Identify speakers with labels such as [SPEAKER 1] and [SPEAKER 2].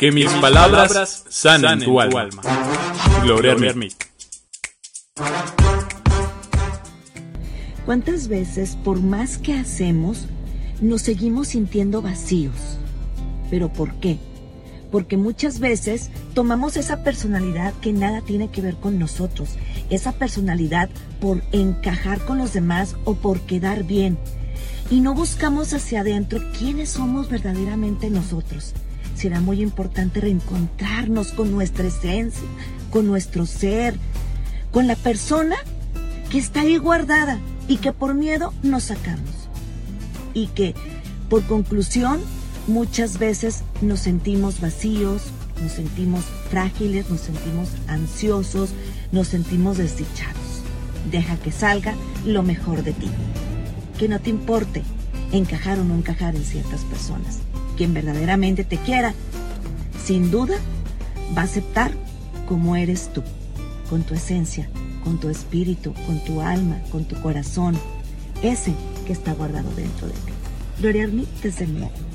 [SPEAKER 1] Que mis palabras sanen tu alma. Gloria Hermit.
[SPEAKER 2] ¿Cuántas veces, por más que hacemos, nos seguimos sintiendo vacíos? ¿Pero por qué? Porque muchas veces tomamos esa personalidad que nada tiene que ver con nosotros, esa personalidad por encajar con los demás o por quedar bien. Y no buscamos hacia adentro quiénes somos verdaderamente nosotros. Será muy importante reencontrarnos con nuestra esencia, con nuestro ser, con la persona que está ahí guardada y que por miedo nos sacamos. Y que, por conclusión, muchas veces nos sentimos vacíos, nos sentimos frágiles, nos sentimos ansiosos, nos sentimos desdichados. Deja que salga lo mejor de ti. Que no te importe encajar o no encajar en ciertas personas. Quien verdaderamente te quiera, sin duda, va a aceptar como eres tú, con tu esencia, con tu espíritu, con tu alma, con tu corazón, ese que está guardado dentro de ti. Gloria a mí desde el miedo.